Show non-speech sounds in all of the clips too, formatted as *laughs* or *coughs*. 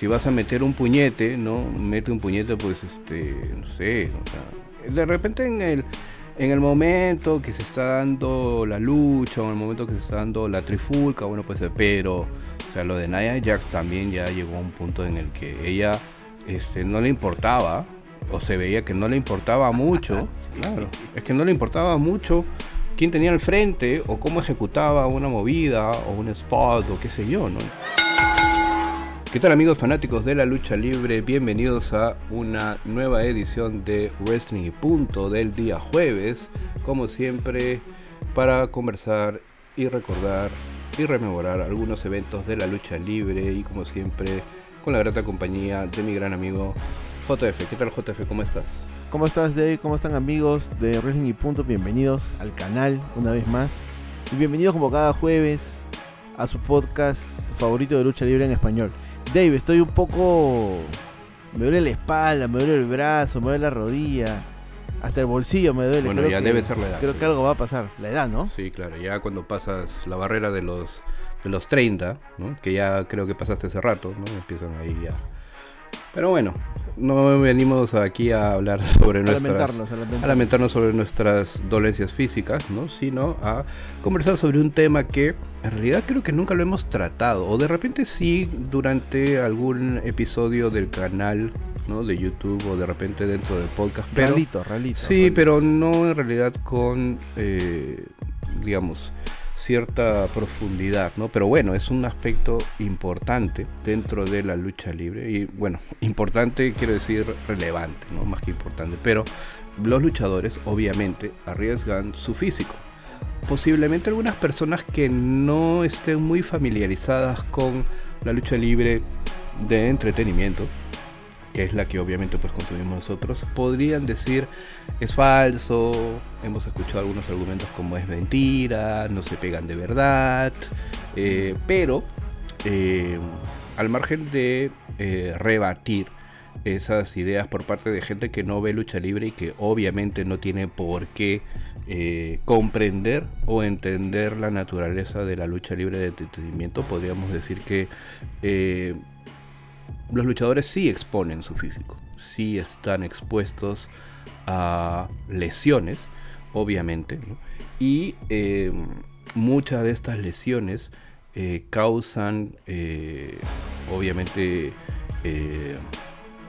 si vas a meter un puñete, ¿no? Mete un puñete, pues, este, no sé, de repente en el, en el momento que se está dando la lucha, o en el momento que se está dando la trifulca, bueno, pues, pero, o sea, lo de Nia Jax también ya llegó a un punto en el que ella, este, no le importaba, o se veía que no le importaba mucho, *laughs* claro, es que no le importaba mucho quién tenía al frente o cómo ejecutaba una movida o un spot o qué sé yo, ¿no? ¿Qué tal amigos fanáticos de la lucha libre? Bienvenidos a una nueva edición de Wrestling y Punto del día jueves, como siempre, para conversar y recordar y rememorar algunos eventos de la lucha libre y como siempre con la grata compañía de mi gran amigo JF. ¿Qué tal JF? ¿Cómo estás? ¿Cómo estás Dave? ¿Cómo están amigos de Wrestling y Punto? Bienvenidos al canal una vez más. Y bienvenidos como cada jueves a su podcast favorito de lucha libre en español. Dave, estoy un poco. Me duele la espalda, me duele el brazo, me duele la rodilla. Hasta el bolsillo me duele. Bueno, ya debe ser la edad. Creo que algo va a pasar. La edad, ¿no? Sí, claro. Ya cuando pasas la barrera de los, de los 30, ¿no? que ya creo que pasaste hace rato, ¿no? empiezan ahí ya pero bueno, no venimos aquí a hablar sobre nuestras lamentarnos, a, lamentarnos. sobre nuestras dolencias físicas, ¿no? Sino a conversar sobre un tema que en realidad creo que nunca lo hemos tratado o de repente sí durante algún episodio del canal, ¿no? de YouTube o de repente dentro del podcast, pero realito, realito, Sí, pero no en realidad con eh, digamos cierta profundidad, ¿no? Pero bueno, es un aspecto importante dentro de la lucha libre y bueno, *laughs* importante quiero decir relevante, ¿no? Más que importante, pero los luchadores obviamente arriesgan su físico. Posiblemente algunas personas que no estén muy familiarizadas con la lucha libre de entretenimiento es la que obviamente pues consumimos nosotros, podrían decir es falso, hemos escuchado algunos argumentos como es mentira, no se pegan de verdad, eh, pero eh, al margen de eh, rebatir esas ideas por parte de gente que no ve lucha libre y que obviamente no tiene por qué comprender o entender la naturaleza de la lucha libre de entretenimiento, podríamos decir que los luchadores sí exponen su físico, sí están expuestos a lesiones, obviamente, y em, muchas de estas lesiones eh, causan, eh, obviamente, eh,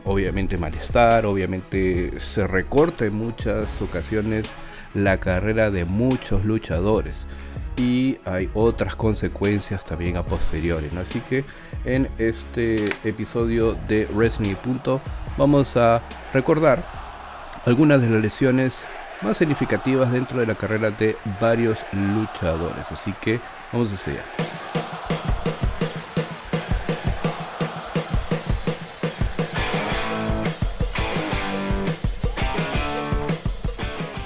obviamente malestar, obviamente se recorta en muchas ocasiones la carrera de muchos luchadores y hay otras consecuencias también a posteriori. ¿no? Así que en este episodio de Wrestling Punto vamos a recordar algunas de las lesiones más significativas dentro de la carrera de varios luchadores. Así que vamos a allá.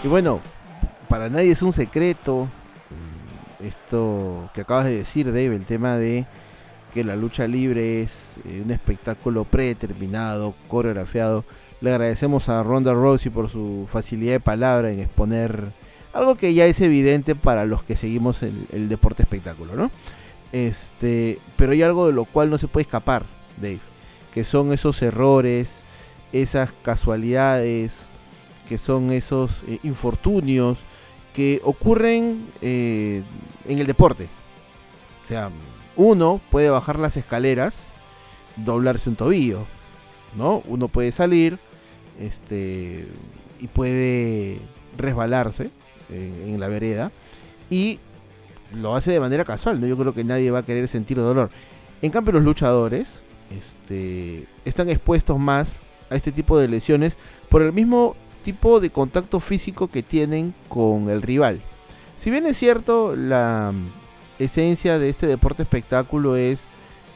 Y bueno, para nadie es un secreto esto que acabas de decir, Dave, el tema de que la lucha libre es eh, un espectáculo predeterminado, coreografiado. Le agradecemos a Ronda Rousey por su facilidad de palabra en exponer algo que ya es evidente para los que seguimos el, deporte espectáculo, ¿no? Este, pero hay algo de lo cual no se puede escapar, Dave, que son esos errores, esas casualidades, que son esos eh, infortunios que ocurren eh, en el deporte. O sea, uno puede bajar las escaleras, doblarse un tobillo, ¿no? Uno puede salir, este, y puede resbalarse en, la vereda y lo hace de manera casual, ¿no? Yo creo que nadie va a querer sentir dolor. En cambio, los luchadores este, están expuestos más a este tipo de lesiones por el mismo tipo de contacto físico que tienen con el rival. Si bien es cierto, la esencia de este deporte espectáculo es,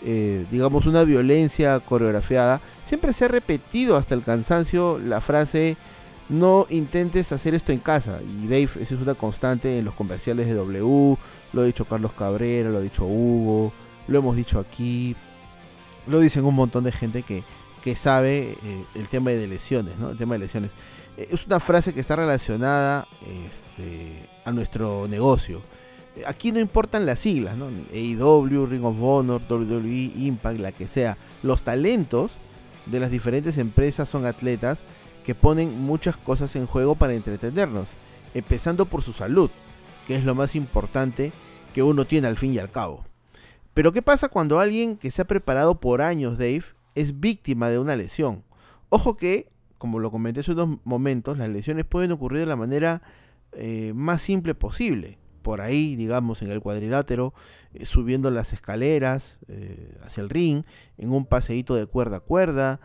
eh, digamos, una violencia coreografiada, siempre se ha repetido hasta el cansancio la frase no intentes hacer esto en casa. Y Dave, esa es una constante en los comerciales de W, lo ha dicho Carlos Cabrera, lo ha dicho Hugo, lo hemos dicho aquí, lo dicen un montón de gente que, que sabe eh, el tema de lesiones, ¿no? El tema de lesiones. Eh, es una frase que está relacionada este, a nuestro negocio. Aquí no importan las siglas, ¿no? AEW, Ring of Honor, WWE, Impact, la que sea. Los talentos de las diferentes empresas son atletas que ponen muchas cosas en juego para entretenernos, empezando por su salud, que es lo más importante que uno tiene al fin y al cabo. Pero ¿qué pasa cuando alguien que se ha preparado por años, Dave, es víctima de una lesión? Ojo que, como lo comenté hace unos momentos, las lesiones pueden ocurrir de la manera eh, más simple posible. Por ahí, digamos, en el cuadrilátero, eh, subiendo las escaleras eh, hacia el ring, en un paseíto de cuerda a cuerda,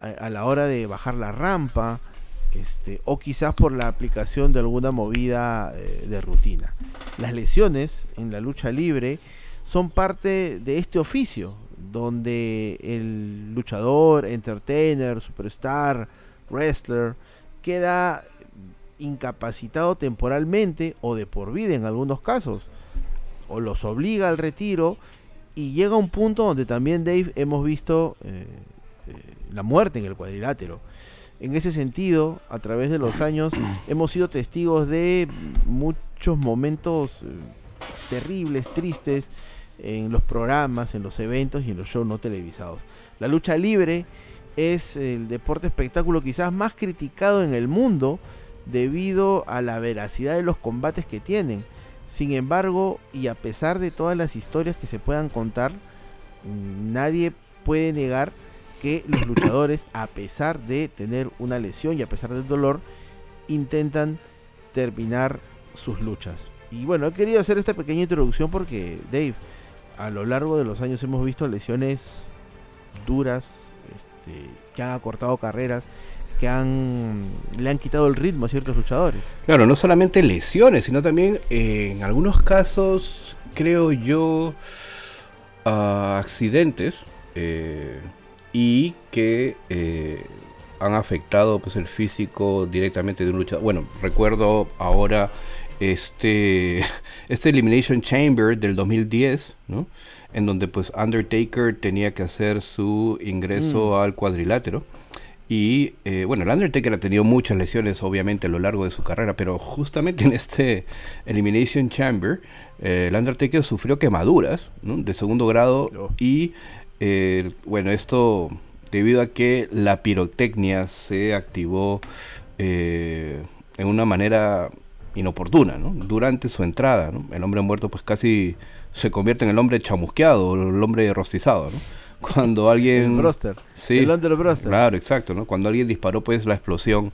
a, la hora de bajar la rampa, este, o quizás por la aplicación de alguna movida de rutina. Las lesiones en la lucha libre son parte de este oficio, donde el luchador, entertainer, superstar, wrestler, queda incapacitado temporalmente o de por vida en algunos casos, o los obliga al retiro y llega un punto donde también Dave hemos visto eh, eh, la muerte en el cuadrilátero. En ese sentido, a través de los años, hemos sido testigos de muchos momentos eh, terribles, tristes, en los programas, en los eventos y en los shows no televisados. La lucha libre es el deporte espectáculo quizás más criticado en el mundo debido a la veracidad de los combates que tienen. Sin embargo, y a pesar de todas las historias que se puedan contar, nadie puede negar que los *coughs* luchadores, a pesar de tener una lesión y a pesar del dolor, intentan terminar sus luchas. Y bueno, he querido hacer esta pequeña introducción porque, Dave, a lo largo de los años hemos visto lesiones duras, este, que han acortado carreras, que han le han quitado el ritmo a ciertos luchadores. Claro, no solamente lesiones, sino también eh, en algunos casos, creo yo, accidentes eh, y que eh, han afectado pues el físico directamente de un luchador. Bueno, recuerdo ahora este, *laughs* este Elimination Chamber del 2010, ¿no? En donde pues Undertaker tenía que hacer su ingreso mm. al cuadrilátero. Y eh, bueno, el Undertaker ha tenido muchas lesiones obviamente a lo largo de su carrera, pero justamente *laughs* en este Elimination Chamber, eh, el Undertaker sufrió quemaduras de segundo grado oh. y eh, bueno, esto debido a que la pirotecnia se activó en una manera inoportuna, ¿no? Durante su entrada, ¿no? El hombre muerto pues casi se convierte en el hombre chamusqueado, el hombre rostizado, ¿no? Cuando alguien... El broster. Sí. El under broster. Claro, exacto, ¿no? Cuando alguien disparó pues la explosión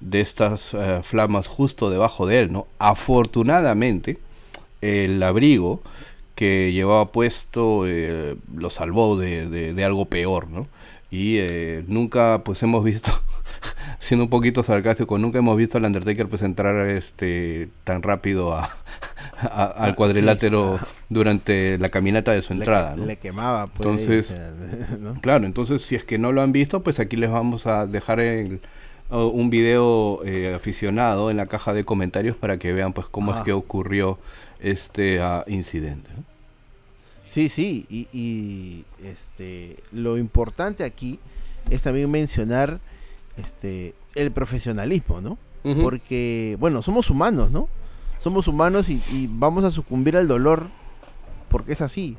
de estas eh, flamas justo debajo de él, ¿no? Afortunadamente, el abrigo que llevaba puesto eh, lo salvó de, de, algo peor, ¿no? Y eh, nunca pues hemos visto *laughs* siendo un poquito sarcástico, nunca hemos visto al Undertaker pues entrar este tan rápido a, *laughs* al ah, cuadrilátero ah. durante la caminata de su entrada. Le, quemaba, pues, Entonces, *laughs* claro, entonces si es que no lo han visto, pues aquí les vamos a dejar el, un video eh, aficionado en la caja de comentarios para que vean pues cómo es que ocurrió este ah, incidente. Sí, sí, y, y, este lo importante aquí es también mencionar este, el profesionalismo, ¿no? Porque, bueno, somos humanos, ¿no? Somos humanos y, vamos a sucumbir al dolor porque es así.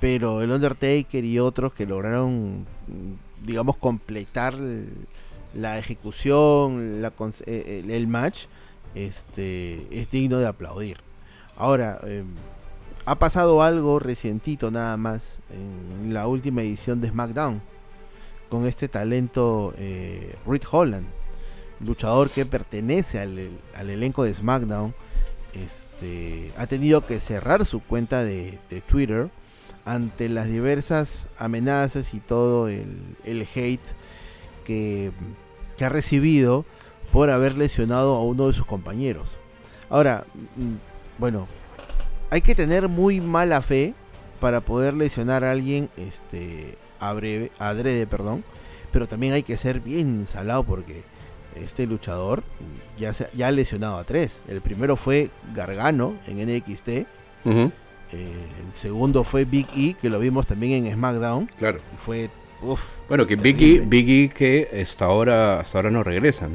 Pero el Undertaker y otros que lograron, digamos, completar la ejecución, la, eh, el, match, este, es digno de aplaudir. Ahora, em, ha pasado algo recientito nada más en la última edición de SmackDown con este talento eh, Holland, luchador que pertenece al, elenco de SmackDown, este, ha tenido que cerrar su cuenta de, Twitter ante las diversas amenazas y todo el, hate que, que, ha recibido por haber lesionado a uno de sus compañeros. Ahora, mm, bueno, hay que tener muy mala fe para poder lesionar a alguien este, a breve, adrede, perdón, pero también hay que ser bien salado porque este luchador ya, se, ya ha lesionado a tres. El primero fue Gargano en NXT. Eh, el segundo fue Big E, que lo vimos también en SmackDown. Claro. Y fue. bueno, que Big E, Big E que hasta ahora, hasta ahora no regresa,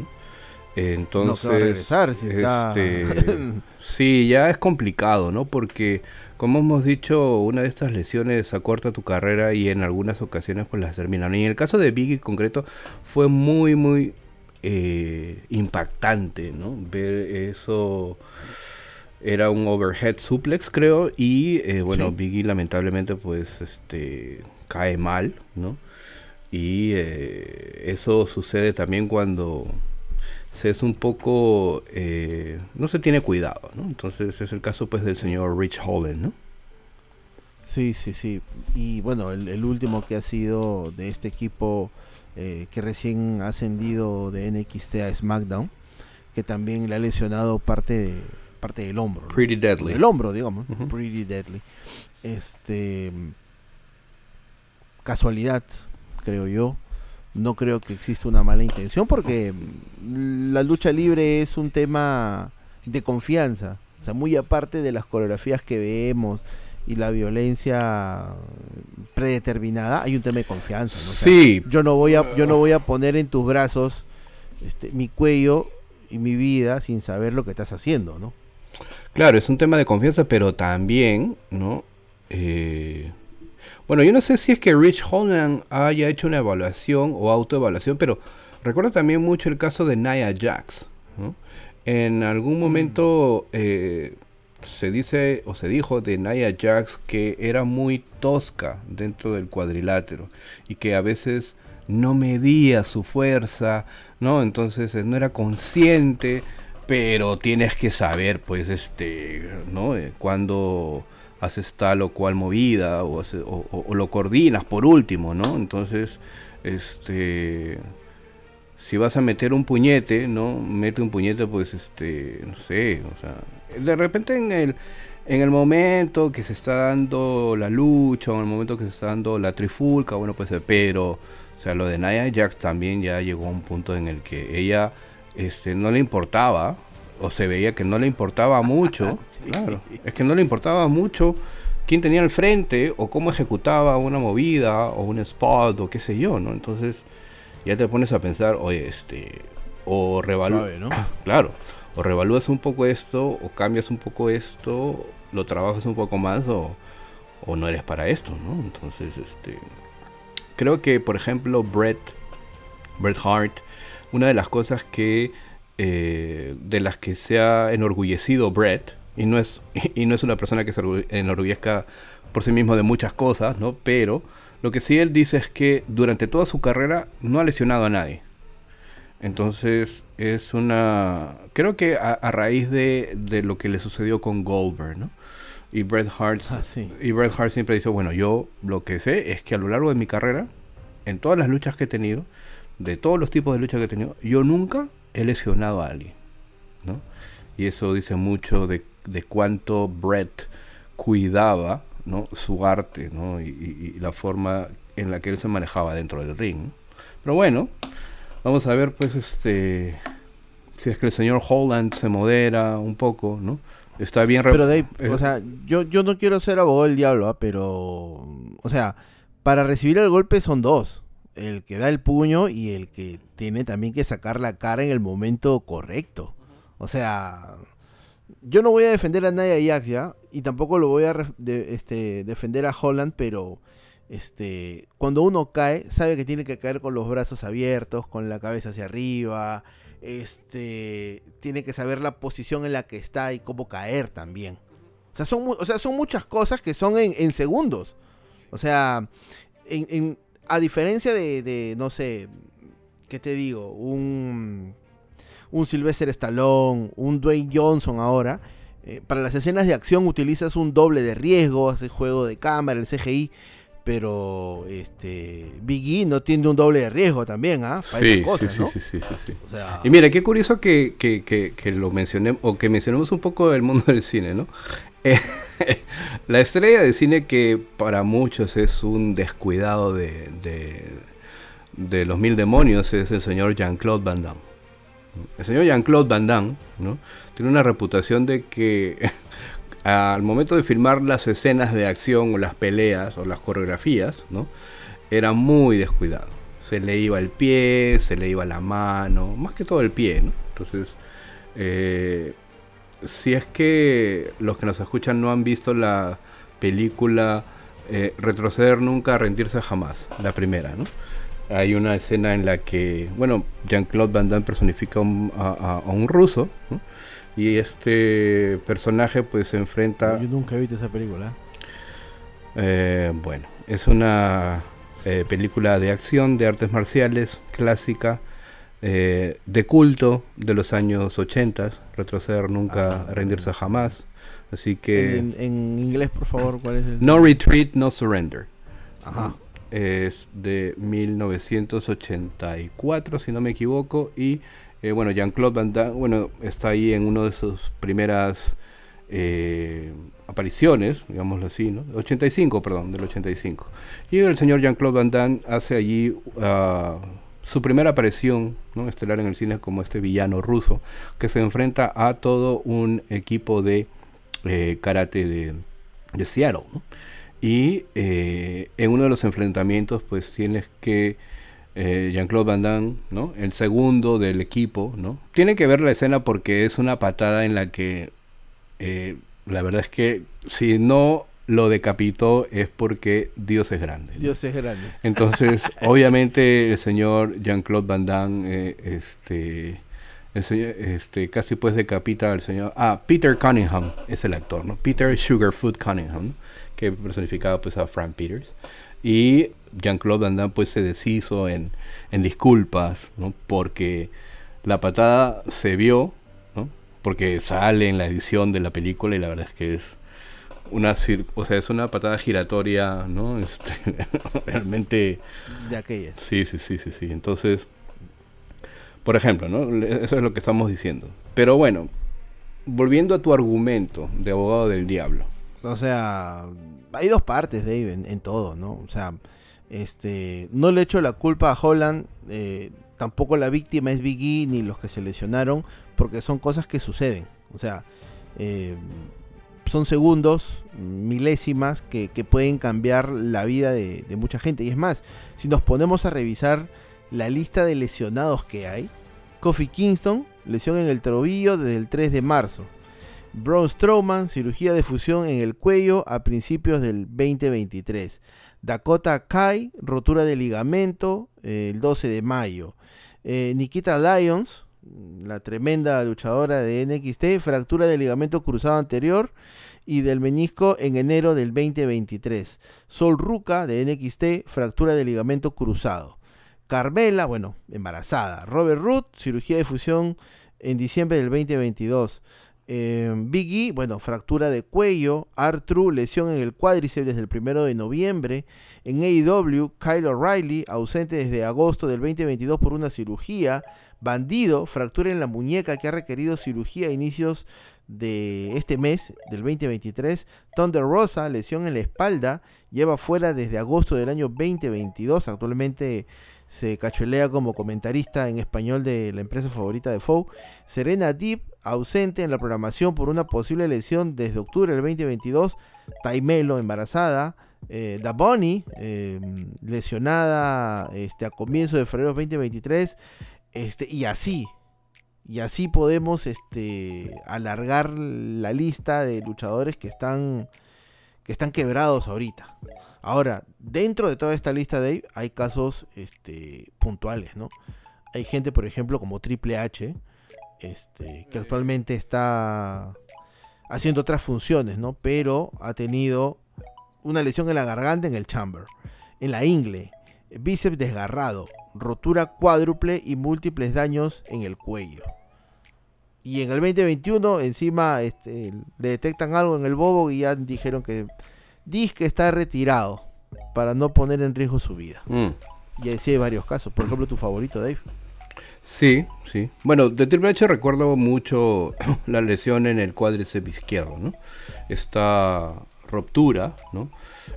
Entonces, no, va a regresar, si está... este, *laughs* sí, ya es complicado, ¿no? Porque, como hemos dicho, una de estas lesiones acorta tu carrera y en algunas ocasiones pues las terminan. Y en el caso de Biggie en concreto fue muy, muy eh, impactante, ¿no? Ver eso era un overhead suplex creo y eh, bueno Biggie lamentablemente pues este cae mal no y eh, eso sucede también cuando se es un poco eh, no se tiene cuidado no entonces es el caso pues del señor Rich Holland no sí sí sí y bueno el, último que ha sido de este equipo que recién ha ascendido de NXT a SmackDown que también le ha lesionado parte de parte del hombro. Pretty deadly. El hombro, digamos. Pretty deadly. Este. Casualidad, creo yo. No creo que exista una mala intención porque la lucha libre es un tema de confianza. O sea, muy aparte de las coreografías que vemos y la violencia predeterminada, hay un tema de confianza. sí. Yo no voy a, yo no voy a poner en tus brazos este, mi cuello y mi vida sin saber lo que estás haciendo, ¿no? Claro, es un tema de confianza, pero también, ¿no? Eh, bueno, yo no sé si es que Rich Holland haya hecho una evaluación o autoevaluación, pero recuerdo también mucho el caso de Nia Jax. ¿no? En algún momento eh, se dice o se dijo de Nia Jax que era muy tosca dentro del cuadrilátero y que a veces no medía su fuerza, ¿no? Entonces eh, no era consciente pero tienes que saber, pues, este, ¿no? Eh, cuando haces tal o cual movida o, lo coordinas por último, ¿no? Entonces, este, si vas a meter un puñete, ¿no? Mete un puñete, pues, este, no sé, o sea, de repente en el, en el momento que se está dando la lucha, o en el momento que se está dando la trifulca, bueno, pues, pero, o sea, lo de Nia Jax también ya llegó a un punto en el que ella este, no le importaba, o se veía que no le importaba mucho, *laughs* claro, es que no le importaba mucho quién tenía al frente o cómo ejecutaba una movida o un spot o qué sé yo, ¿no? Entonces ya te pones a pensar, oye, este, o revalúas, *clears throat* claro, o revalúas un poco esto, o cambias un poco esto, lo trabajas un poco más, o, o no eres para esto, ¿no? Entonces, este, creo que, por ejemplo, Bret, Bret Hart, una de las cosas que eh, de las que se ha enorgullecido Brett, y no es, *laughs* y no es una persona que se enorgullezca por sí mismo de muchas cosas, ¿no? Pero lo que sí él dice es que durante toda su carrera no ha lesionado a nadie. Entonces es una... Creo que a, raíz de, de, lo que le sucedió con Goldberg, ¿no? Y Bret Hart, ah, y Bret Hart siempre dice, bueno, yo lo que sé es que a lo largo de mi carrera, en todas las luchas que he tenido, de todos los tipos de lucha que he tenido, yo nunca he lesionado a alguien. ¿no? Y eso dice mucho de, de cuánto Brett cuidaba ¿no? su arte ¿no? Y, la forma en la que él se manejaba dentro del ring. Pero bueno, vamos a ver pues este si es que el señor Holland se modera un poco, ¿no? Está bien... Pero Dave, o sea, yo, yo no quiero ser abogado del diablo, ¿ah? pero... O sea, para recibir el golpe son dos el que da el puño y el que tiene también que sacar la cara en el momento correcto. O sea, yo no voy a defender a nadie Ajax ya, y tampoco lo voy a este, defender a Holland, pero este, cuando uno cae, sabe que tiene que caer con los brazos abiertos, con la cabeza hacia arriba, este, tiene que saber la posición en la que está y cómo caer también. O sea, son, o sea, son muchas cosas que son en, segundos. O sea, en, a diferencia de, no sé, ¿qué te digo? Un, un Sylvester Stallone, un Dwayne Johnson ahora. Eh, para las escenas de acción utilizas un doble de riesgo, haces juego de cámara, el CGI. Pero este Biggie no tiene un doble de riesgo también, ¿ah? sí, sí, sí, sí, sí, Y mira, qué curioso que, que, que, que lo mencionemos, o que mencionemos un poco del mundo del cine, ¿no? *laughs* la estrella de cine que para muchos es un descuidado de, de, los mil demonios es el señor Jean-Claude Van Damme. El señor Jean-Claude Van Damme ¿no? tiene una reputación de que *laughs* al momento de filmar las escenas de acción o las peleas o las coreografías, ¿no? era muy descuidado. Se le iba el pie, se le iba la mano, más que todo el pie, ¿no? Entonces, eh, si es que los que nos escuchan no han visto la película eh, Retroceder nunca, rendirse jamás, la primera, ¿no? Hay una escena en la que, bueno, Jean-Claude Van Damme personifica a, un ruso, y este personaje pues se enfrenta... Yo nunca he visto esa película. Eh, bueno, es una eh, película de acción, de artes marciales, clásica, eh, de culto de los años 80, retroceder nunca, rendirse jamás. Así que... En, inglés, por favor, ¿cuál es el... No Retreat, No Surrender. Ajá. Es de 1984, si no me equivoco, y eh, bueno, Jean-Claude Van Damme, bueno, está ahí en una de sus primeras eh, apariciones, digámoslo así, ¿no? 85, perdón, del 85. Y el señor Jean-Claude Van Damme hace allí uh, su primera aparición ¿no? estelar en el cine como este villano ruso que se enfrenta a todo un equipo de eh, karate de, de Seattle. Y eh, en uno de los enfrentamientos pues tienes que eh, Jean-Claude Van Damme, ¿no? el segundo del equipo, ¿no? tiene que ver la escena porque es una patada en la que la verdad es que si no lo decapitó es porque Dios es grande. Dios es grande. Entonces, *laughs* obviamente el señor Jean-Claude Van Damme, eh, este, este, casi pues decapita al señor... Ah, Peter Cunningham es el actor, ¿no? Peter Sugarfoot Cunningham, que personificaba pues a Frank Peters. Y Jean-Claude Van Damme pues se deshizo en, en disculpas, ¿no? Porque la patada se vio, ¿no? Porque sale en la edición de la película y la verdad es que es una o sea, es una patada giratoria, ¿no? *laughs* Este, realmente de aquellas. Sí, sí, sí, sí, sí. Entonces, por ejemplo, ¿no? Eso es lo que estamos diciendo. Pero bueno, volviendo a tu argumento de abogado del diablo. O sea, hay dos partes, Dave, en, todo, ¿no? O sea, este, no le echo la culpa a Holland, eh, tampoco la víctima es Biggie ni los que se lesionaron, porque son cosas que suceden. O sea, eh, son segundos, milésimas, que, pueden cambiar la vida de, mucha gente. Y es más, si nos ponemos a revisar la lista de lesionados que hay, Kofi Kingston, lesión en el tobillo desde el 3 de marzo. Braun Strowman, cirugía de fusión en el cuello a principios del 2023. Dakota Kai, rotura de ligamento eh, el 12 de mayo. Eh, Nikita Lyons, la tremenda luchadora de NXT, fractura del ligamento cruzado anterior y del menisco en enero del 2023. Sol Ruca de NXT, fractura del ligamento cruzado. Carmela, bueno, embarazada. Robert Root, cirugía de fusión en diciembre del 2022. Eh, Biggie, bueno, fractura de cuello. Artru, lesión en el cuádriceps desde el 1 de noviembre. En AEW, Kyle O'Reilly, ausente desde agosto del 2022 por una cirugía. Bandido, fractura en la muñeca que ha requerido cirugía a inicios de este mes, del 2023. Thunder Rosa, lesión en la espalda, lleva fuera desde agosto del año 2022. Actualmente se cacholea como comentarista en español de la empresa favorita de Fou. Serena Deep, ausente en la programación por una posible lesión desde octubre del 2022. Taimelo, embarazada. Eh, da Bonnie, eh, lesionada este, a comienzo de febrero 2023. Este, y así, y así podemos este, alargar la lista de luchadores que están, que están quebrados ahorita. Ahora, dentro de toda esta lista de hay casos este, puntuales, ¿no? Hay gente, por ejemplo, como Triple H, este, que actualmente está haciendo otras funciones, ¿no? Pero ha tenido una lesión en la garganta, en el chamber, en la ingle, bíceps desgarrado, rotura cuádruple y múltiples daños en el cuello. Y en el 2021 encima este, le detectan algo en el bobo y ya dijeron que que está retirado para no poner en riesgo su vida. Mm. Y así hay varios casos. Por ejemplo, tu favorito, Dave. Sí, sí. Bueno, de Triple H recuerdo mucho *coughs* la lesión en el cuádriceps izquierdo, ¿no? Esta ruptura, ¿no?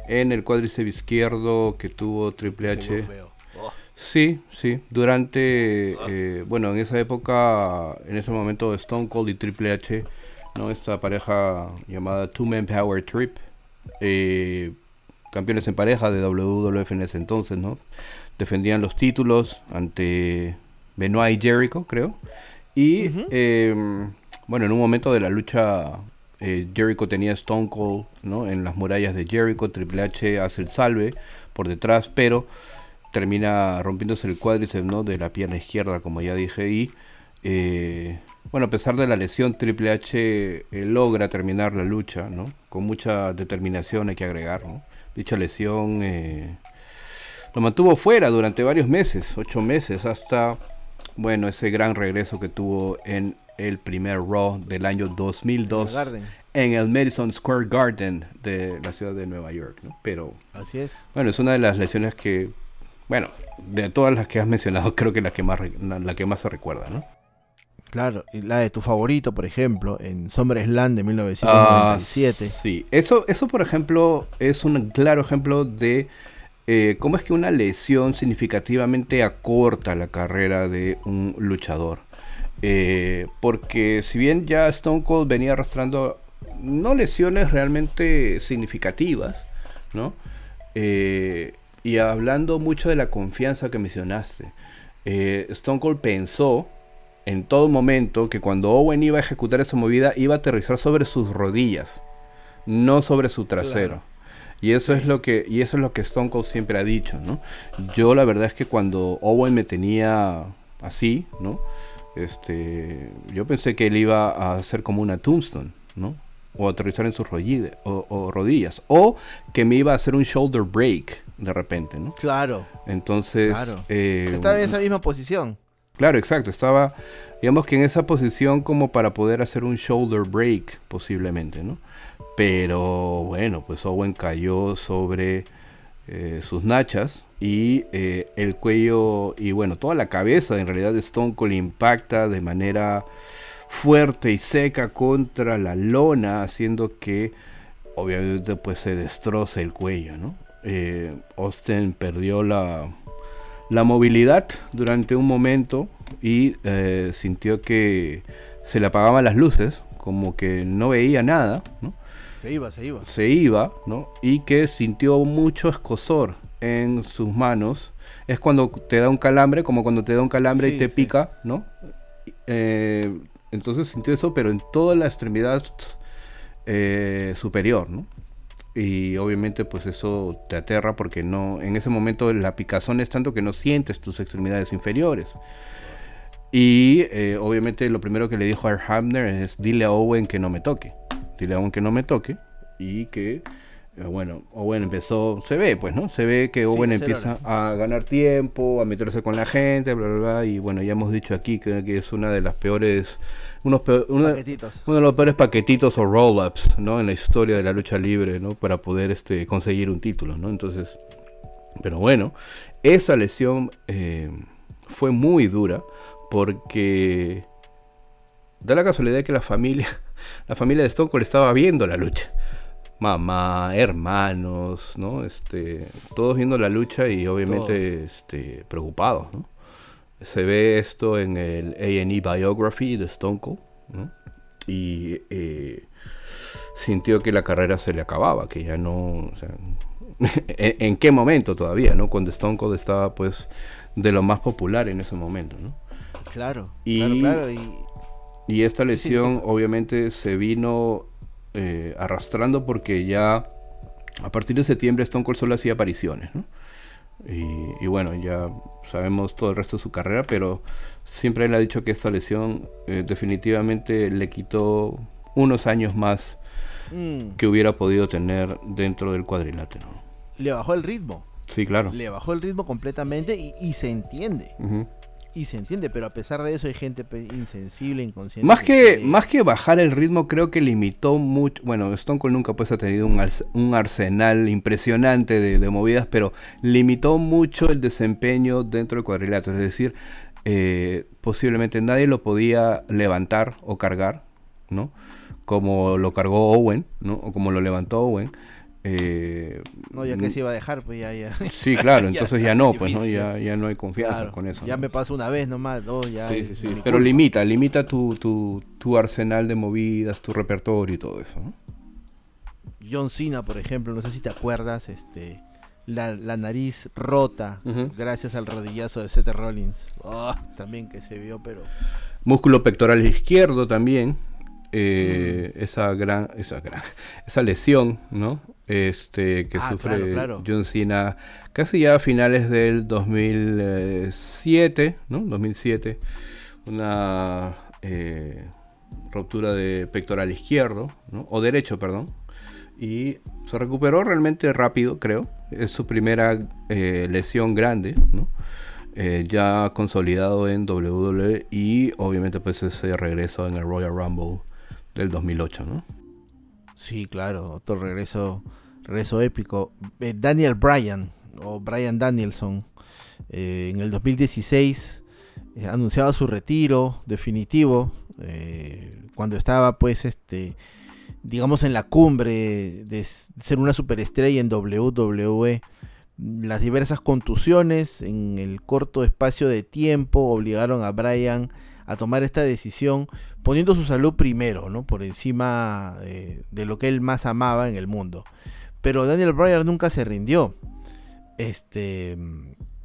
En el cuádriceps izquierdo que tuvo Triple H. Sí, sí. Durante, ah. eh, bueno, en esa época, en ese momento, Stone Cold y Triple H, ¿no? Esta pareja llamada Two Man Power Trip, eh, campeones en pareja de WWF en ese entonces, ¿no? Defendían los títulos ante Benoit y Jericho, creo. Y em, bueno, en un momento de la lucha, eh, Jericho tenía Stone Cold ¿no? en las murallas de Jericho. Triple H hace el salve por detrás, pero termina rompiéndose el cuádriceps ¿no? de la pierna izquierda, como ya dije. Y eh, bueno, a pesar de la lesión, Triple H eh, logra terminar la lucha, ¿no? Con mucha determinación, hay que agregar, Dicha lesión lo mantuvo fuera durante varios meses, ocho meses, hasta, bueno, ese gran regreso que tuvo en el primer Raw del año 2002 en el Madison Square Garden de la ciudad de Nueva York, ¿no? Pero, así es. Bueno, es una de las lesiones que, bueno, de todas las que has mencionado, *laughs* creo que la que más, la que más se recuerda, ¿no? Claro, y la de tu favorito, por ejemplo, en SummerSlam de 1997. Ah, sí, eso, eso por ejemplo es un claro ejemplo de eh, cómo es que una lesión significativamente acorta la carrera de un luchador. Eh, porque si bien ya Stone Cold venía arrastrando no lesiones realmente significativas, ¿no? Eh, y hablando mucho de la confianza que mencionaste, Stone Cold pensó en todo momento que cuando Owen iba a ejecutar esa movida iba a aterrizar sobre sus rodillas, no sobre su trasero. Y eso es lo que y eso es lo que Stone Cold siempre ha dicho, ¿no? Yo la verdad es que cuando Owen me tenía así, ¿no? Este, yo pensé que él iba a hacer como una tombstone, ¿no? O aterrizar en sus rodillas, o, rodillas, o que me iba a hacer un shoulder break de repente, ¿no? Claro. Entonces, eh, estaba en esa misma posición. Claro, exacto, estaba digamos que en esa posición como para poder hacer un shoulder break posiblemente, ¿no? Pero bueno, pues Owen cayó sobre eh, sus nachas y eh, el cuello y bueno, toda la cabeza en realidad de Stone Cold impacta de manera fuerte y seca contra la lona, haciendo que obviamente pues se destroce el cuello, ¿no? Eh, Austin perdió la, la movilidad durante un momento y sintió que se le apagaban las luces, como que no veía nada, ¿no? Se iba, se iba. Se iba, ¿no? Y que sintió mucho escosor en sus manos. Es cuando te da un calambre, como cuando te da un calambre y te pica, ¿no? Eh, entonces sintió eso, pero en toda la extremidad eh, superior, ¿no? Y obviamente pues eso te aterra porque no, en ese momento la picazón es tanto que no sientes tus extremidades inferiores. Y eh, obviamente lo primero que le dijo a Hamner es dile a Owen que no me toque dile a Owen que no me toque y que bueno, Owen empezó, se ve pues, ¿no? Se ve que Owen empieza a ganar tiempo, a meterse con la gente, bla, bla, bla, y bueno, ya hemos dicho aquí que, es una de las peores, unos uno, de los peores paquetitos o roll-ups, ¿no? En la historia de la lucha libre, ¿no? Para poder este, conseguir un título, ¿no? Entonces, pero bueno, esa lesión eh, fue muy dura porque da la casualidad que la familia *laughs* la familia de Stone Cold estaba viendo la lucha. Mamá, hermanos, ¿no? Este, todos viendo la lucha y obviamente este, preocupados, ¿no? Se ve esto en el A&E Biography de Stone Cold, ¿no? Y eh, sintió que la carrera se le acababa, que ya no... *laughs* ¿en, qué momento todavía, no? Cuando Stone Cold estaba, pues, de lo más popular en ese momento, ¿no? Claro, y, claro, claro. Y y esta lesión obviamente se vino eh, arrastrando porque ya a partir de septiembre Stone Cold solo hacía apariciones. ¿no? Y, bueno, ya sabemos todo el resto de su carrera, pero siempre él ha dicho que esta lesión eh, definitivamente le quitó unos años más mm. que hubiera podido tener dentro del cuadrilátero. Le bajó el ritmo. Sí, claro. Le bajó el ritmo completamente y, se entiende y se entiende, pero a pesar de eso hay gente insensible, inconsciente. Más que, más que bajar el ritmo, creo que limitó mucho. Bueno, Stone Cold nunca pues ha tenido un, un arsenal impresionante de, movidas, pero limitó mucho el desempeño dentro del cuadrilátero. Es decir, eh, posiblemente nadie lo podía levantar o cargar, ¿no? Como lo cargó Owen, ¿no? O como lo levantó Owen. Eh, no, ya que se iba a dejar, pues ya, ya. *laughs* Sí, claro, *laughs* entonces ya, no, pues no, ya, ya no hay confianza con eso. Ya me pasó una vez nomás, dos, ya. Sí, sí, sí. Pero limita, limita tu, tu, tu, arsenal de movidas, tu repertorio y todo eso, ¿no? John Cena, por ejemplo, no sé si te acuerdas, este la, la nariz rota gracias al rodillazo de Seth Rollins. Oh, también que se vio, pero... Músculo pectoral izquierdo también. Eh, esa gran, esa gran, *laughs* esa lesión, ¿no? Este que ah, sufre John Cena casi ya a finales del 2007, ¿no? 2007, una eh, ruptura de pectoral izquierdo, ¿no? o derecho, perdón, y se recuperó realmente rápido, creo. Es su primera eh, lesión grande, ¿no? Eh, ya consolidado en WWE y obviamente pues ese regreso en el Royal Rumble del 2008, ¿no? Sí, claro, otro regreso, regreso épico. Eh, Daniel Bryan o Bryan Danielson en el 2016 anunciaba su retiro definitivo cuando estaba pues este digamos, en la cumbre de ser una superestrella en WWE. Las diversas contusiones en el corto espacio de tiempo obligaron a Bryan a tomar esta decisión poniendo su salud primero, ¿no? Por encima eh, de lo que él más amaba en el mundo. Pero Daniel Bryan nunca se rindió. Este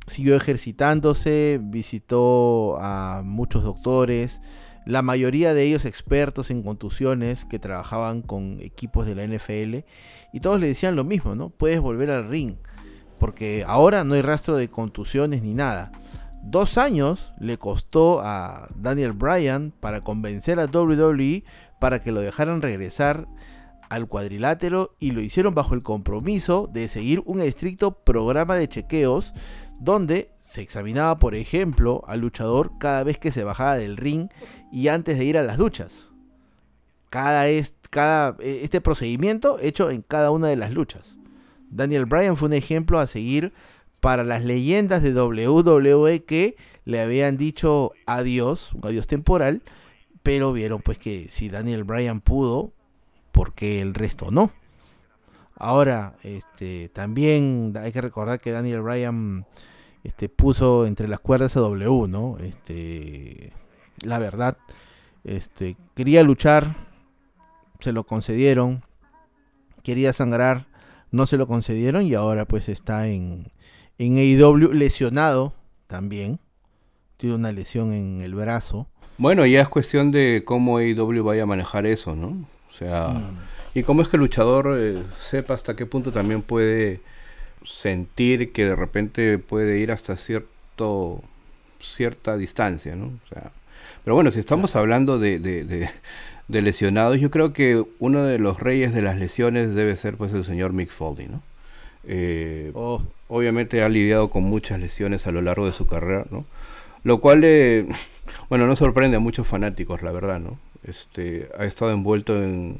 siguió ejercitándose, visitó a muchos doctores, la mayoría de ellos expertos en contusiones que trabajaban con equipos de la NFL y todos le decían lo mismo, ¿no? Puedes volver al ring porque ahora no hay rastro de contusiones ni nada. Dos años le costó a Daniel Bryan para convencer a WWE para que lo dejaran regresar al cuadrilátero y lo hicieron bajo el compromiso de seguir un estricto programa de chequeos donde se examinaba, por ejemplo, al luchador cada vez que se bajaba del ring y antes de ir a las duchas. Cada, e, este procedimiento hecho en cada una de las luchas. Daniel Bryan fue un ejemplo a seguir para las leyendas de WWE que le habían dicho adiós, un adiós temporal, pero vieron pues que si Daniel Bryan pudo, ¿por qué el resto no? Ahora, este, también hay que recordar que Daniel Bryan este, puso entre las cuerdas a W, ¿no? Este, la verdad, este, quería luchar, se lo concedieron, quería sangrar, no se lo concedieron y ahora pues está en, en AEW lesionado también, tiene una lesión en el brazo. Bueno, ya es cuestión de cómo AEW vaya a manejar eso, ¿no? O sea, mm. y cómo es que el luchador eh, sepa hasta qué punto también puede sentir que de repente puede ir hasta cierto cierta distancia, ¿no? O sea, pero bueno, si estamos hablando de, de, lesionados, yo creo que uno de los reyes de las lesiones debe ser pues el señor Mick Foley, ¿no? Eh, oh. Obviamente ha lidiado con muchas lesiones a lo largo de su carrera, ¿no? Lo cual, eh, *laughs* bueno, no sorprende a muchos fanáticos, la verdad, ¿no? Este, ha estado envuelto en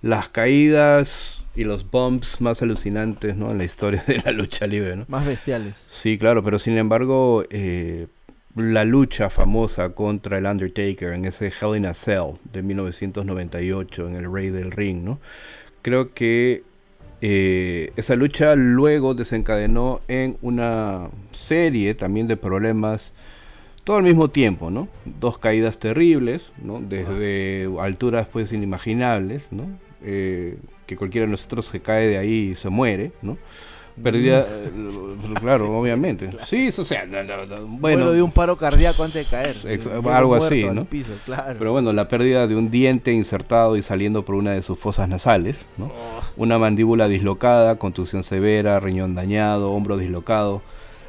las caídas y los bumps más alucinantes ¿no? en la historia de la lucha libre. ¿no? Más bestiales. Sí, claro, pero sin embargo, eh, la lucha famosa contra el Undertaker en ese Hell in a Cell de 1998 en el Rey del Ring, ¿no? creo que eh, esa lucha luego desencadenó en una serie también de problemas todo al mismo tiempo, ¿no? Dos caídas terribles, ¿no? Desde alturas pues inimaginables, ¿no? Eh, que cualquiera de nosotros se cae de ahí y se muere, ¿no? Pérdida, mm. claro, *laughs* obviamente. Sí, o sea, bueno. de un paro cardíaco antes de caer. algo así, ¿no? Pero bueno, la pérdida de un diente insertado y saliendo por una de sus fosas nasales, ¿no? Oh. Una mandíbula dislocada, contusión severa, riñón dañado, hombro dislocado.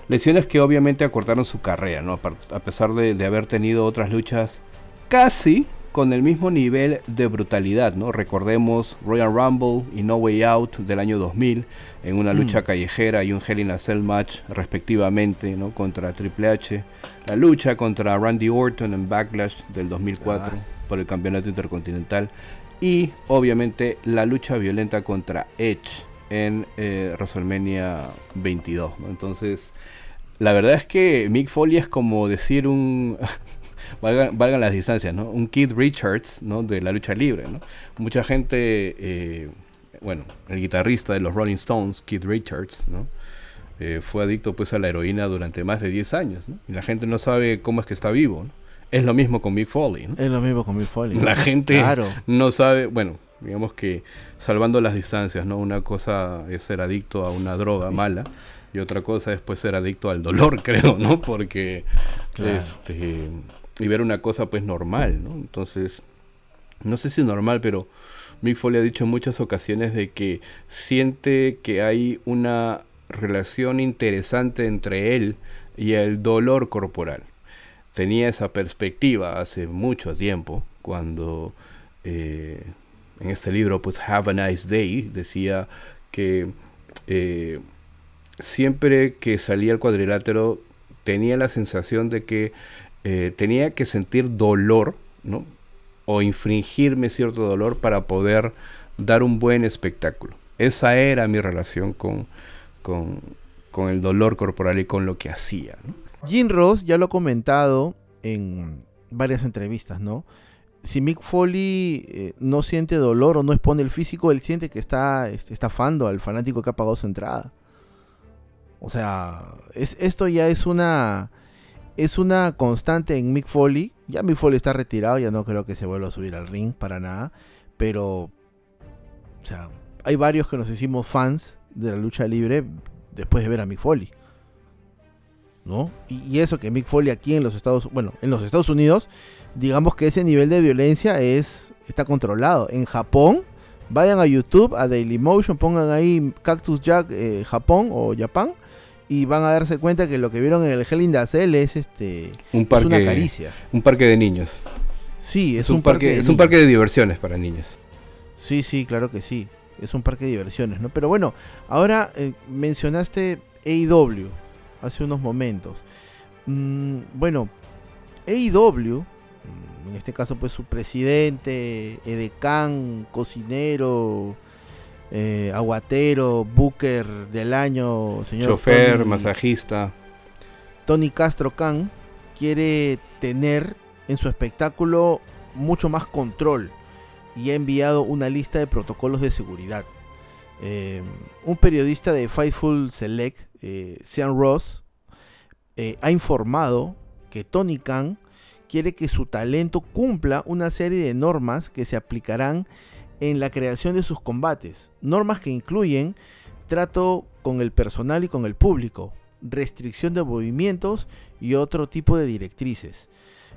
Lesiones que obviamente acortaron su carrera, ¿no? A pesar de, de haber tenido otras luchas casi con el mismo nivel de brutalidad, ¿no? Recordemos Royal Rumble y No Way Out del año 2000 en una lucha mm. callejera y un Hell in a Cell match respectivamente, ¿no? Contra Triple H, la lucha contra Randy Orton en Backlash del 2004 ah. por el Campeonato Intercontinental y obviamente la lucha violenta contra Edge en eh, WrestleMania 22, ¿no? Entonces, la verdad es que Mick Foley es como decir un *laughs* valgan, las distancias, ¿no? Un Keith Richards, ¿no? De la lucha libre, ¿no? Mucha gente, eh, bueno, el guitarrista de los Rolling Stones, Keith Richards, ¿no? Eh, fue adicto pues a la heroína durante más de 10 años, ¿no? Y la gente no sabe cómo es que está vivo, ¿no? Es lo mismo con Mick Foley, ¿no? Es lo mismo con Mick Foley. La gente no sabe, bueno, digamos que salvando las distancias, ¿no? Una cosa es ser adicto a una droga mala y otra cosa es pues ser adicto al dolor, *laughs* creo, ¿no? Porque este y ver una cosa pues normal, ¿no? Entonces, no sé si normal, pero Mick Foley ha dicho en muchas ocasiones de que siente que hay una relación interesante entre él y el dolor corporal. Tenía esa perspectiva hace mucho tiempo, cuando eh, en este libro, pues Have a Nice Day, decía que eh, siempre que salía al cuadrilátero tenía la sensación de que eh, tenía que sentir dolor, ¿no? O infringirme cierto dolor para poder dar un buen espectáculo. Esa era mi relación con, con, el dolor corporal y con lo que hacía. ¿no? Jim Ross ya lo ha comentado en varias entrevistas, ¿no? Si Mick Foley eh, no siente dolor o no expone el físico, él siente que está este, estafando al fanático que ha pagado su entrada. O sea, es, esto ya es una es una constante en Mick Foley. Ya Mick Foley está retirado, ya no creo que se vuelva a subir al ring para nada. Pero, o sea, hay varios que nos hicimos fans de la lucha libre después de ver a Mick Foley. ¿No? Y, eso que Mick Foley aquí en los Estados bueno, en los Estados Unidos, digamos que ese nivel de violencia es está controlado. En Japón, vayan a YouTube, a Dailymotion, pongan ahí Cactus Jack eh, Japón o Japón y van a darse cuenta que lo que vieron en el Hell in the Cell es este un parque, una caricia. Un parque de niños. Sí, es, un, parque, es un parque de diversiones para niños. Sí, sí, claro que sí. Es un parque de diversiones, ¿no? Pero bueno, ahora eh, mencionaste AEW hace unos momentos. Mm, bueno, AEW, mm, en este caso pues su presidente, edecán, cocinero, eh, aguatero, booker del año, señor. Chofer, masajista. Tony Castro Khan quiere tener en su espectáculo mucho más control y ha enviado una lista de protocolos de seguridad. Eh, un periodista de Fightful Select, eh, Sean Ross, eh, ha informado que Tony Khan quiere que su talento cumpla una serie de normas que se aplicarán en la creación de sus combates, normas que incluyen trato con el personal y con el público, restricción de movimientos y otro tipo de directrices.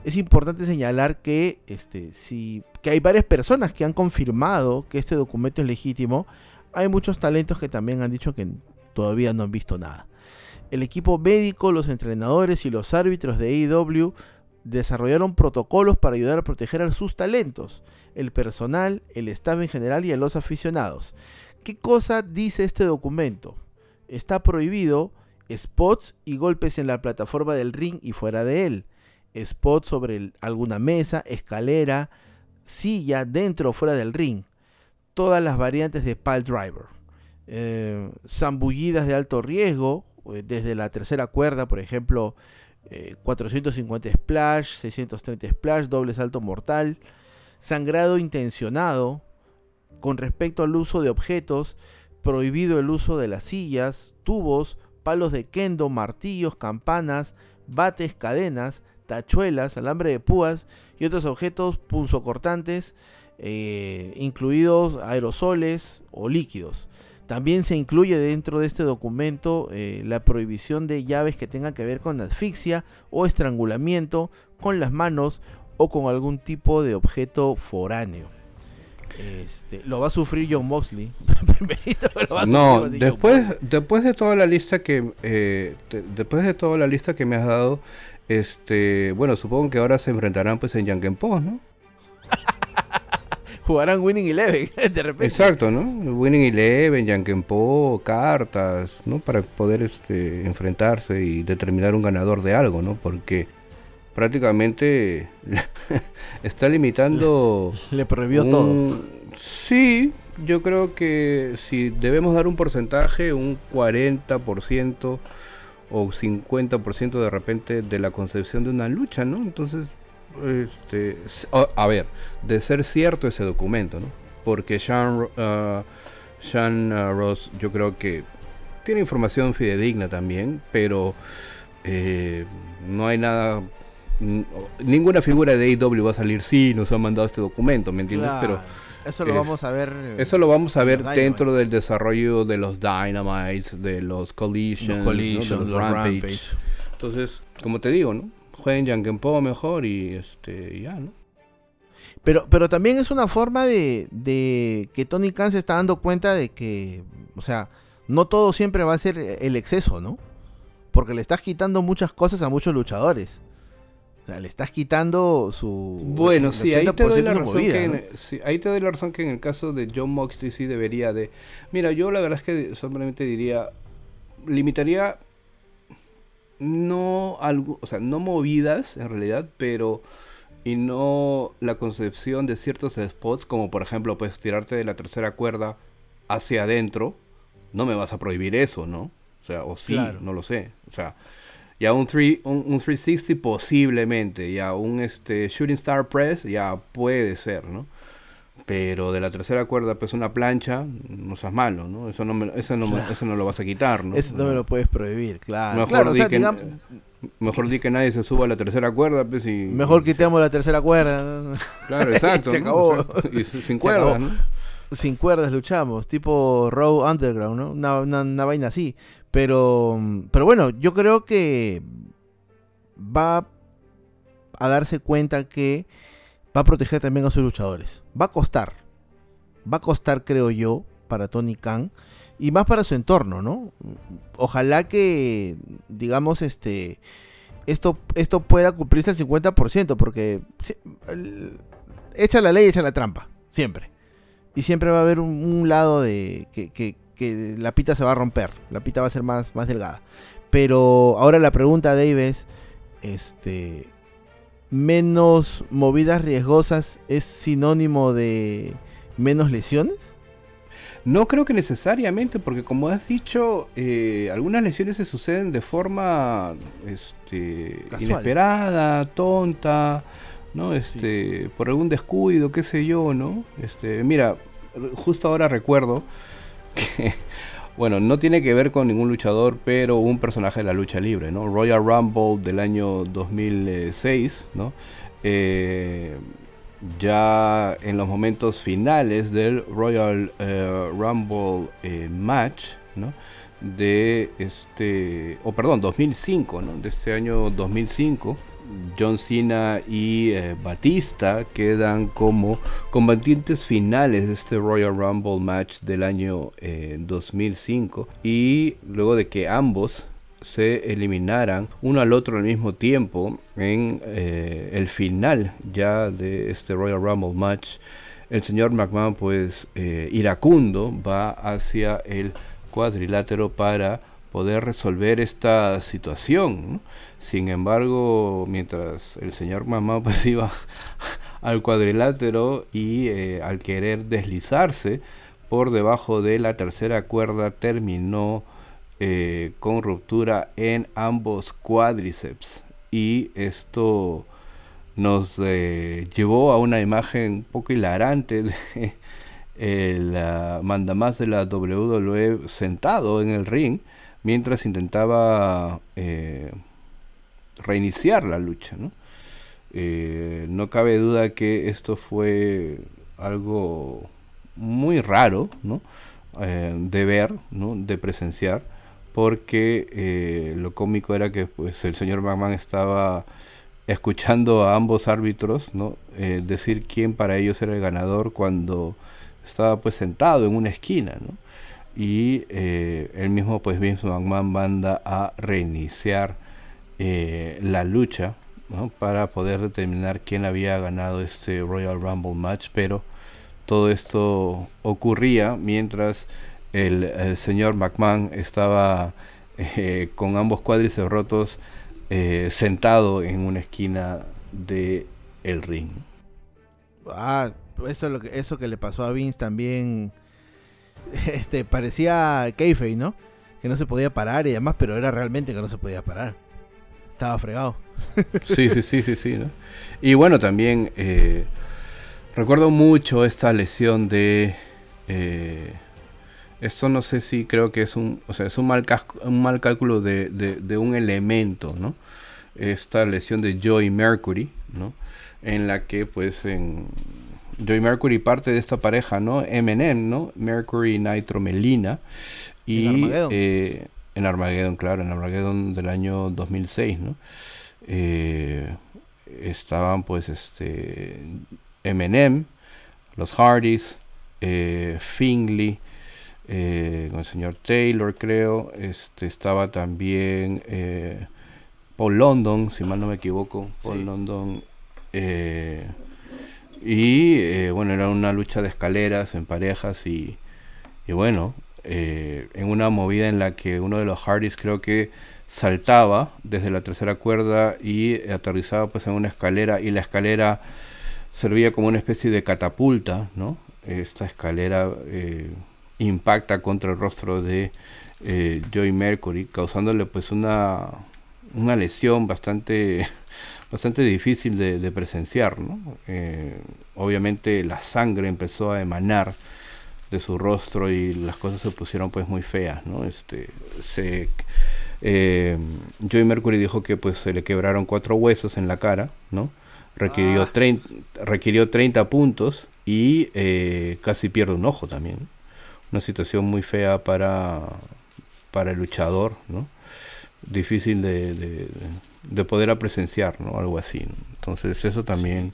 Es importante señalar que, este, si, que hay varias personas que han confirmado que este documento es legítimo. Hay muchos talentos que también han dicho que todavía no han visto nada. El equipo médico, los entrenadores y los árbitros de AEW desarrollaron protocolos para ayudar a proteger a sus talentos el personal, el staff en general y a los aficionados. ¿Qué cosa dice este documento? Está prohibido spots y golpes en la plataforma del ring y fuera de él. Spots sobre alguna mesa, escalera, silla, dentro o fuera del ring. Todas las variantes de pile driver. Eh, zambullidas de alto riesgo, eh, desde la tercera cuerda, por ejemplo, 450 eh, splash, 630 splash, doble salto mortal sangrado intencionado con respecto al uso de objetos, prohibido el uso de las sillas, tubos, palos de kendo, martillos, campanas, bates, cadenas, tachuelas, alambre de púas y otros objetos punzocortantes, eh, incluidos aerosoles o líquidos. También se incluye dentro de este documento eh, la prohibición de llaves que tengan que ver con asfixia o estrangulamiento con las manos o con algún tipo de objeto foráneo. Este, lo va a sufrir John Moxley. *laughs* no, después, después de toda la lista que eh, después de toda la lista que me has dado, este, bueno, supongo que ahora se enfrentarán pues en Yankee ¿no? *laughs* Jugarán Winning Eleven, *laughs* de repente. Exacto, ¿no? Winning Eleven, Yankee cartas, ¿no? Para poder este, enfrentarse y determinar un ganador de algo, ¿no? Porque prácticamente *laughs* está limitando... *laughs* Le prohibió todo. Sí, yo creo que si debemos dar un porcentaje, un 40% o 50% de repente de la concepción de una lucha, ¿no? Entonces, este, a ver, de ser cierto ese documento, ¿no? Porque Sean, uh, Sean uh, Ross yo creo que tiene información fidedigna también, pero eh, no hay nada ninguna figura de AEW va a salir, sí, nos han mandado este documento, ¿me entiendes? Pero eso lo vamos a ver. Eso lo vamos a ver dentro del desarrollo de los Dynamites, de los Collisions, los, Rampage. Entonces, como te digo, ¿no? Jueguen Po mejor y este ya, ¿no? Pero, pero también es una forma de, de que Tony Khan se está dando cuenta de que, o sea, no todo siempre va a ser el exceso, ¿no? Porque le estás quitando muchas cosas a muchos luchadores. O sea, le estás quitando su. Bueno, sí, ahí te, doy la razón que en, ahí te doy la razón que en el caso de John Moxley sí debería de. Mira, yo la verdad es que simplemente diría. Limitaría. No algo. O sea, no movidas en realidad, pero. Y no la concepción de ciertos spots, como por ejemplo, pues tirarte de la tercera cuerda hacia adentro. No me vas a prohibir eso, ¿no? O sea, o sí, no lo sé. O sea, ya un, un, 360 posiblemente, ya un este, Shooting Star Press ya puede ser, ¿no? Pero de la tercera cuerda, pues una plancha, no seas malo, ¿no? Eso no, me, eso no, *laughs* eso no lo vas a quitar, ¿no? Eso no me lo puedes prohibir, claro. Mejor, di, que, mejor di que nadie se suba a la tercera cuerda, pues y... Mejor quitemos la tercera cuerda. Claro, *laughs* exacto. *laughs* se acabó. y sin cuerdas, ¿no? Sin cuerdas luchamos, tipo Row Underground, ¿no? Una, una, una vaina así. Pero, pero bueno, yo creo que va a darse cuenta que va a proteger también a sus luchadores. Va a costar. Va a costar, creo yo, para Tony Khan. Y más para su entorno, ¿no? Ojalá que, digamos, este. Esto, esto pueda cumplirse al 50%, porque echa la ley, echa la trampa, siempre. Y siempre va a haber un, lado de que, que la pita se va a romper, la pita va a ser más, más delgada. Pero ahora la pregunta, Dave, es, este, menos movidas riesgosas es sinónimo de menos lesiones? No creo que necesariamente, porque como has dicho, eh, algunas lesiones se suceden de forma este, inesperada, tonta, ¿no? Este, por algún descuido, qué sé yo, ¿no? Este, mira, justo ahora recuerdo *laughs* bueno, no tiene que ver con ningún luchador, pero un personaje de la lucha libre, ¿no? Royal Rumble del año 2006, ¿no? Eh, ya en los momentos finales del Royal eh, Rumble eh, match, ¿no? De este, o perdón, 2005, ¿no? De este año 2005 John Cena y eh, Batista quedan como combatientes finales de este Royal Rumble match del año 2005 eh, y luego de que ambos se eliminaran uno al otro al mismo tiempo en eh, el final ya de este Royal Rumble match el señor McMahon pues iracundo va hacia el cuadrilátero para poder resolver esta situación. Sin embargo, mientras el señor mamá *laughs* pues iba al cuadrilátero y eh, al querer deslizarse por debajo de la tercera cuerda terminó eh, con ruptura en ambos cuádriceps y esto nos eh, llevó a una imagen un poco hilarante de *laughs* el mandamás de la WWE sentado en el ring mientras intentaba eh, reiniciar la lucha. ¿no? Eh, no cabe duda que esto fue algo muy raro ¿no? Eh, de ver, ¿no? de presenciar, porque lo cómico era que pues, el señor McMahon estaba escuchando a ambos árbitros ¿no? decir quién para ellos era el ganador cuando estaba pues sentado en una esquina. ¿no? Y eh, el mismo pues Vince McMahon manda a reiniciar eh, la lucha para poder determinar quién había ganado este Royal Rumble match pero todo esto ocurría mientras el, señor McMahon estaba eh, con ambos cuádriceps rotos sentado en una esquina de el ring. Ah eso eso que le pasó a Vince también *laughs* este, parecía Keife, ¿no? Que no se podía parar y demás, pero era realmente que no se podía parar. Estaba fregado. *laughs* Sí, sí, sí, sí, sí, ¿no? Y bueno, también eh, recuerdo mucho esta lesión de... Eh, esto no sé si creo que es un, o sea, es un mal, un mal cálculo de, de, un elemento, ¿no? Esta lesión de Joey Mercury, ¿no? En la que pues en, Joey Mercury parte de esta pareja, ¿no? Eminem, ¿no? Mercury Nitro Melina. Y, ¿En Armageddon? Eh, en Armageddon, claro, en Armageddon del año 2006, ¿no? Eh, estaban pues este Eminem, los Hardys, eh, Finley, eh, con el señor Taylor creo, este estaba también eh, Paul London, si mal no me equivoco, Paul London y bueno era una lucha de escaleras en parejas y, y bueno en una movida en la que uno de los Hardys creo que saltaba desde la tercera cuerda y aterrizaba pues en una escalera y la escalera servía como una especie de catapulta, ¿no? Esta escalera eh, impacta contra el rostro de eh, Joy Mercury, causándole pues una, una lesión bastante, bastante difícil de, presenciar, ¿no? Eh, obviamente la sangre empezó a emanar de su rostro y las cosas se pusieron pues muy feas, ¿no? Este, se, eh, Joey Mercury dijo que pues se le quebraron cuatro huesos en la cara, ¿no? Requirió, ah. 30, requirió 30 puntos y eh, casi pierde un ojo también. Una situación muy fea para, para el luchador, ¿no? Difícil de, de, poder presenciar, ¿no? Algo así. Entonces eso también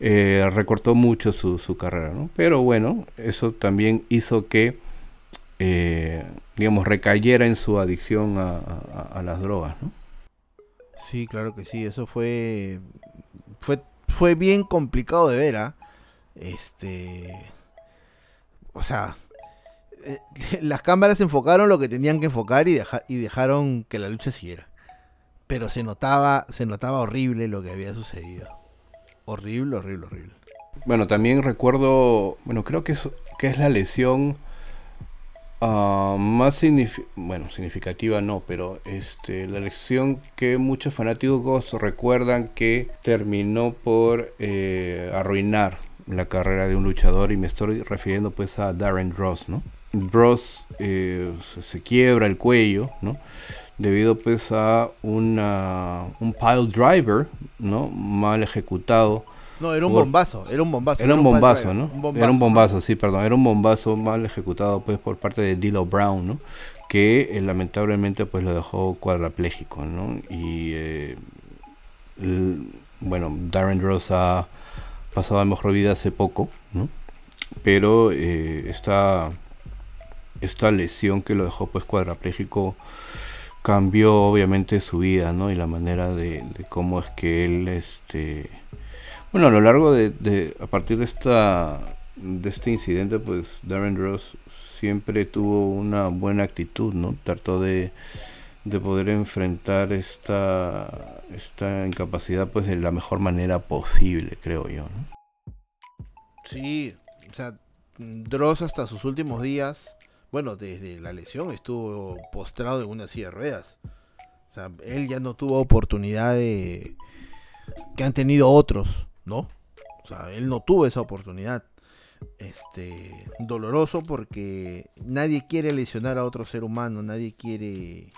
eh, recortó mucho su, su carrera, ¿no? Pero bueno, eso también hizo que eh, digamos, recayera en su adicción a, las drogas, ¿no? Sí, claro que sí, eso fue, fue, fue bien complicado de ver, ¿ah? Este, o sea, *laughs* las cámaras enfocaron lo que tenían que enfocar y, dejaron que la lucha siguiera. Pero se notaba, se notaba horrible lo que había sucedido. Horrible, horrible, horrible. Bueno, también recuerdo, bueno, creo que es, la lesión Ah, más bueno, significativa no, pero este, la lección que muchos fanáticos recuerdan que terminó por eh, arruinar la carrera de un luchador y me estoy refiriendo pues a Darren Ross, ¿no? Ross eh, se quiebra el cuello, ¿no? Debido pues a una, un pile driver, ¿no? Mal ejecutado no, era un bombazo, era un bombazo. Era un bombazo, ¿no? era un bombazo, sí, perdón. Era un bombazo mal ejecutado pues por parte de Dilo Brown, ¿no? Que eh, lamentablemente pues lo dejó cuadrapléjico, ¿no? Y eh, bueno, Darren Rose ha pasado a mejor vida hace poco, ¿no? Pero eh, esta, lesión que lo dejó pues cuadrapléjico cambió obviamente su vida, ¿no? Y la manera de, de cómo es que él este bueno, a lo largo de, a partir de esta de este incidente, pues Darren Ross siempre tuvo una buena actitud, ¿no? Trató de, de poder enfrentar esta esta incapacidad pues de la mejor manera posible, creo yo, ¿no? Sí, o sea, Dross hasta sus últimos días, bueno, desde la lesión estuvo postrado en una silla de ruedas. O sea, él ya no tuvo oportunidad de que han tenido otros ¿no? O sea, él no tuvo esa oportunidad. Este, doloroso porque nadie quiere lesionar a otro ser humano, nadie quiere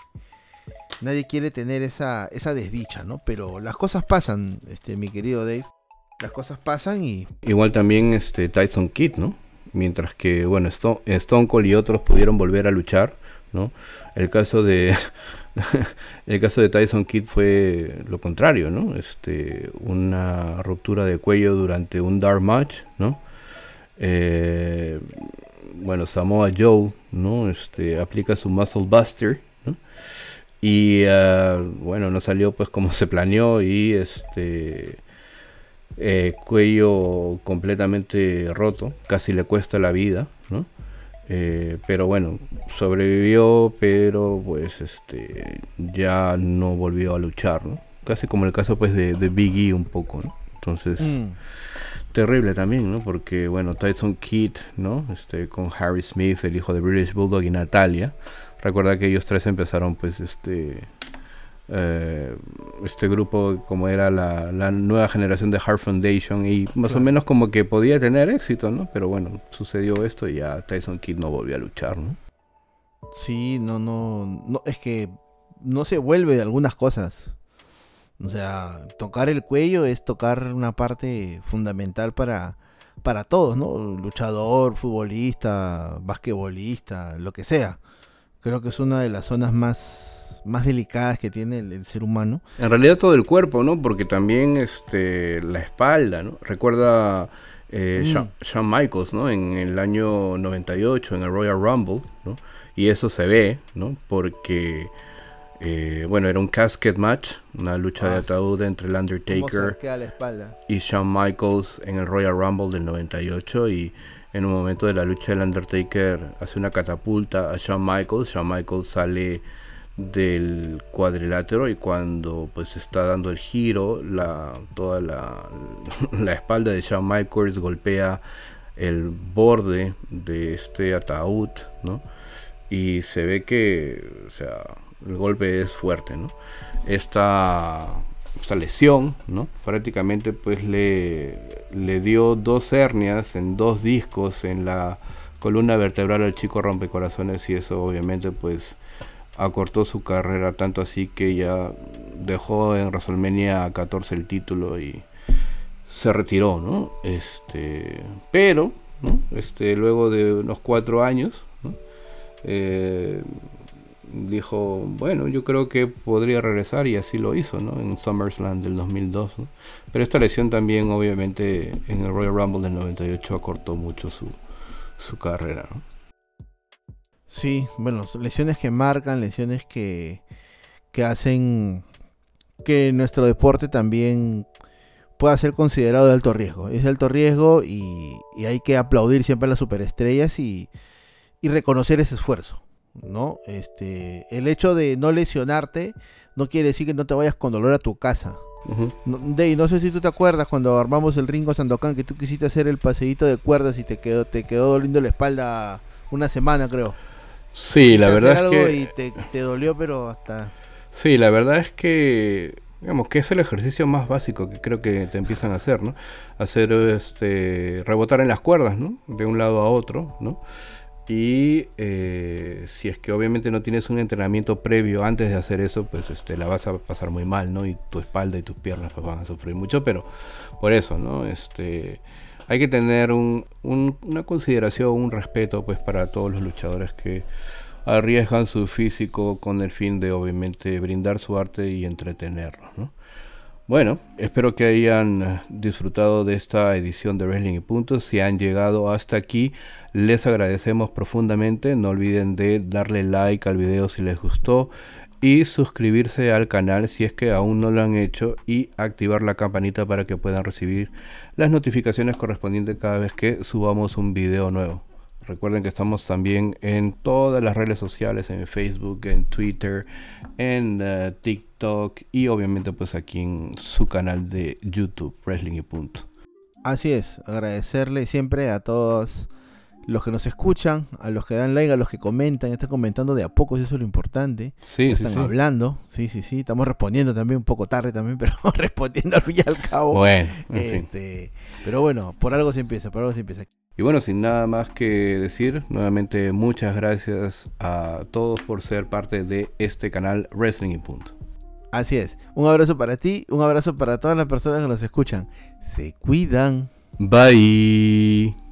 nadie quiere tener esa, esa desdicha, ¿no? Pero las cosas pasan, este, mi querido Dave. Las cosas pasan y. Igual también este Tyson Kidd, ¿no? Mientras que, bueno, Stone, Stone Cold y otros pudieron volver a luchar, ¿no? El caso de *laughs* el caso de Tyson Kidd fue lo contrario, ¿no? Este, una ruptura de cuello durante un dark match, ¿no? Eh, bueno, Samoa Joe, ¿no? Este, aplica su Muscle Buster. Y ah, bueno, no salió pues como se planeó y este eh, cuello completamente roto, casi le cuesta la vida, ¿no? Eh, pero bueno, sobrevivió, pero pues este ya no volvió a luchar, ¿no? Casi como el caso pues de, de Biggie un poco, ¿no? Entonces, mm. terrible también, ¿no? Porque bueno, Tyson Kidd, ¿no? Este con Harry Smith, el hijo de British Bulldog y Natalia. Recuerda que ellos tres empezaron pues este eh, este grupo como era la, nueva generación de Heart Foundation y más o menos como que podía tener éxito, ¿no? Pero bueno, sucedió esto y ya Tyson Kidd no volvió a luchar, ¿no? Sí, no, no, no, es que no se vuelve de algunas cosas. O sea, tocar el cuello es tocar una parte fundamental para, para todos, ¿no? Luchador, futbolista, basquetbolista, lo que sea. Creo que es una de las zonas más, más delicadas que tiene el, ser humano. En realidad todo el cuerpo, ¿no? Porque también este, la espalda, ¿no? Recuerda eh, mm. Shawn, Michaels, ¿no? En el año 98, en el Royal Rumble, ¿no? Y eso se ve, ¿no? Porque, eh, bueno, era un casket match, una lucha de ah, ataúd entre el Undertaker y Shawn Michaels en el Royal Rumble del 98 y en un momento de la lucha el Undertaker hace una catapulta a Shawn Michaels, Shawn Michaels sale del cuadrilátero y cuando pues está dando el giro la toda la, *laughs* la espalda de Shawn Michaels golpea el borde de este ataúd ¿no? y se ve que o sea el golpe es fuerte ¿no? esta, esta lesión ¿no? prácticamente pues le, le dio dos hernias en dos discos en la columna vertebral al chico rompecorazones y eso obviamente pues acortó su carrera tanto así que ya dejó en WrestleMania 14 el título y se retiró, ¿no? Este, pero, Este, luego de unos cuatro años, eh, dijo, bueno, yo creo que podría regresar y así lo hizo, ¿no? En SummerSlam del 2002, Pero esta lesión también, obviamente, en el Royal Rumble del 98 acortó mucho su, su carrera, ¿no? Sí, bueno, lesiones que marcan, lesiones que, que hacen que nuestro deporte también pueda ser considerado de alto riesgo. Es de alto riesgo y, hay que aplaudir siempre a las superestrellas y, y, reconocer ese esfuerzo. ¿no? Este, el hecho de no lesionarte no quiere decir que no te vayas con dolor a tu casa. no, no sé si tú te acuerdas cuando armamos el Ringo Sandokan que tú quisiste hacer el paseíto de cuerdas y te quedó, te quedó doliendo la espalda una semana, creo. Sí, la verdad es que... Y te, dolió, pero hasta... Sí, la verdad es que digamos que es el ejercicio más básico que creo que te empiezan a hacer, ¿no? Hacer este rebotar en las cuerdas, ¿no? De un lado a otro, ¿no? Y eh, si es que obviamente no tienes un entrenamiento previo antes de hacer eso, pues este, la vas a pasar muy mal, ¿no? Y tu espalda y tus piernas pues, van a sufrir mucho, pero por eso, ¿no? Este, hay que tener una consideración, un respeto pues para todos los luchadores que arriesgan su físico con el fin de obviamente brindar su arte y entretenerlos. Bueno, espero que hayan disfrutado de esta edición de Wrestling y Puntos. Si han llegado hasta aquí, les agradecemos profundamente. No olviden de darle like al video si les gustó y suscribirse al canal si es que aún no lo han hecho y activar la campanita para que puedan recibir las notificaciones correspondientes cada vez que subamos un video nuevo. Recuerden que estamos también en todas las redes sociales, en Facebook, en Twitter, en eh, TikTok y obviamente pues aquí en su canal de YouTube, Wrestling y Punto. Así es, agradecerle siempre a todos los que nos escuchan, a los que dan like, a los que comentan, están comentando de a poco, eso es lo importante. Sí, están hablando, sí, sí, sí, estamos respondiendo también un poco tarde también, *laughs* pero *laughs* respondiendo al fin y al cabo. Bueno, este, pero bueno, por algo se empieza, por algo se empieza. Y bueno, sin nada más que decir, nuevamente muchas gracias a todos por ser parte de este canal Wrestling y Punto. Así es, un abrazo para ti, un abrazo para todas las personas que nos escuchan. Se cuidan. Bye.